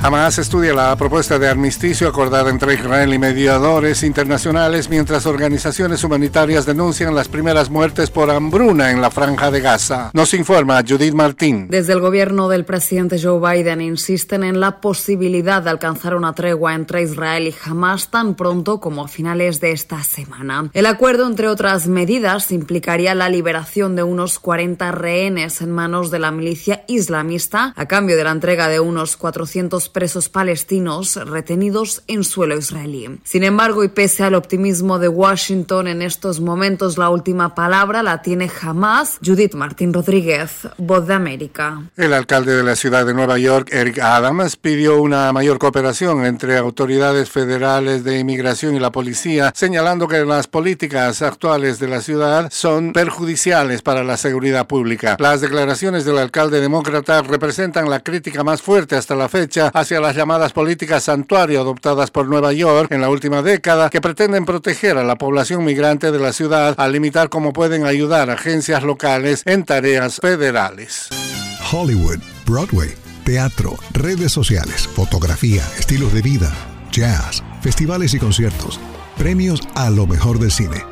Hamas estudia la propuesta de armisticio acordada entre Israel y mediadores internacionales mientras organizaciones humanitarias denuncian las primeras muertes por hambruna en la franja de Gaza. Nos informa Judith Martín. Desde el gobierno del presidente Joe Biden insisten en la posibilidad de alcanzar una tregua entre Israel y Hamas tan pronto como a finales de esta semana. El acuerdo, entre otras medidas, implicaría la liberación de unos 40 rehenes en manos de la milicia islamista a cambio de la entrega de unos 400 presos palestinos retenidos en suelo israelí. Sin embargo, y pese al optimismo de Washington en estos momentos, la última palabra la tiene jamás Judith Martín Rodríguez, voz de América. El alcalde de la ciudad de Nueva York, Eric Adams, pidió una mayor cooperación entre autoridades federales de inmigración y la policía, señalando que las políticas actuales de la ciudad son perjudiciales para la seguridad pública. Las declaraciones del alcalde demócrata representan la crítica más fuerte hasta la fecha hacia las llamadas políticas santuario adoptadas por Nueva York en la última década que pretenden proteger a la población migrante de la ciudad al limitar cómo pueden ayudar agencias locales en tareas federales. Hollywood, Broadway, teatro, redes sociales, fotografía, estilos de vida, jazz, festivales y conciertos, premios a lo mejor del cine.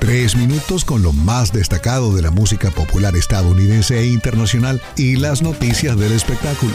Tres minutos con lo más destacado de la música popular estadounidense e internacional y las noticias del espectáculo.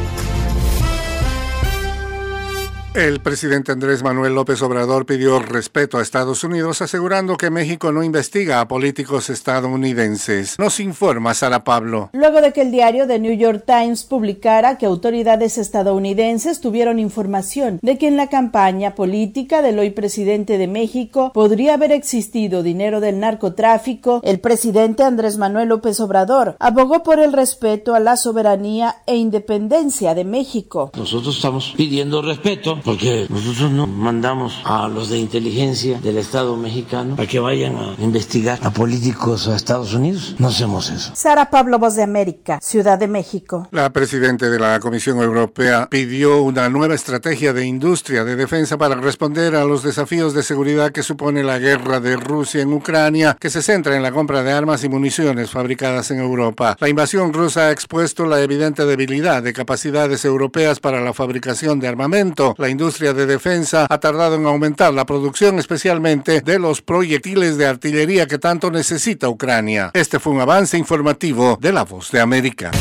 El presidente Andrés Manuel López Obrador pidió respeto a Estados Unidos, asegurando que México no investiga a políticos estadounidenses. Nos informa Sara Pablo. Luego de que el diario The New York Times publicara que autoridades estadounidenses tuvieron información de que en la campaña política del hoy presidente de México podría haber existido dinero del narcotráfico, el presidente Andrés Manuel López Obrador abogó por el respeto a la soberanía e independencia de México. Nosotros estamos pidiendo respeto porque nosotros no mandamos a los de inteligencia del Estado mexicano a que vayan a investigar a políticos a Estados Unidos. No hacemos eso. Sara Pablo, Voz de América, Ciudad de México. La presidenta de la Comisión Europea pidió una nueva estrategia de industria de defensa para responder a los desafíos de seguridad que supone la guerra de Rusia en Ucrania, que se centra en la compra de armas y municiones fabricadas en Europa. La invasión rusa ha expuesto la evidente debilidad de capacidades europeas para la fabricación de armamento. La industria de defensa ha tardado en aumentar la producción especialmente de los proyectiles de artillería que tanto necesita Ucrania. Este fue un avance informativo de La Voz de América.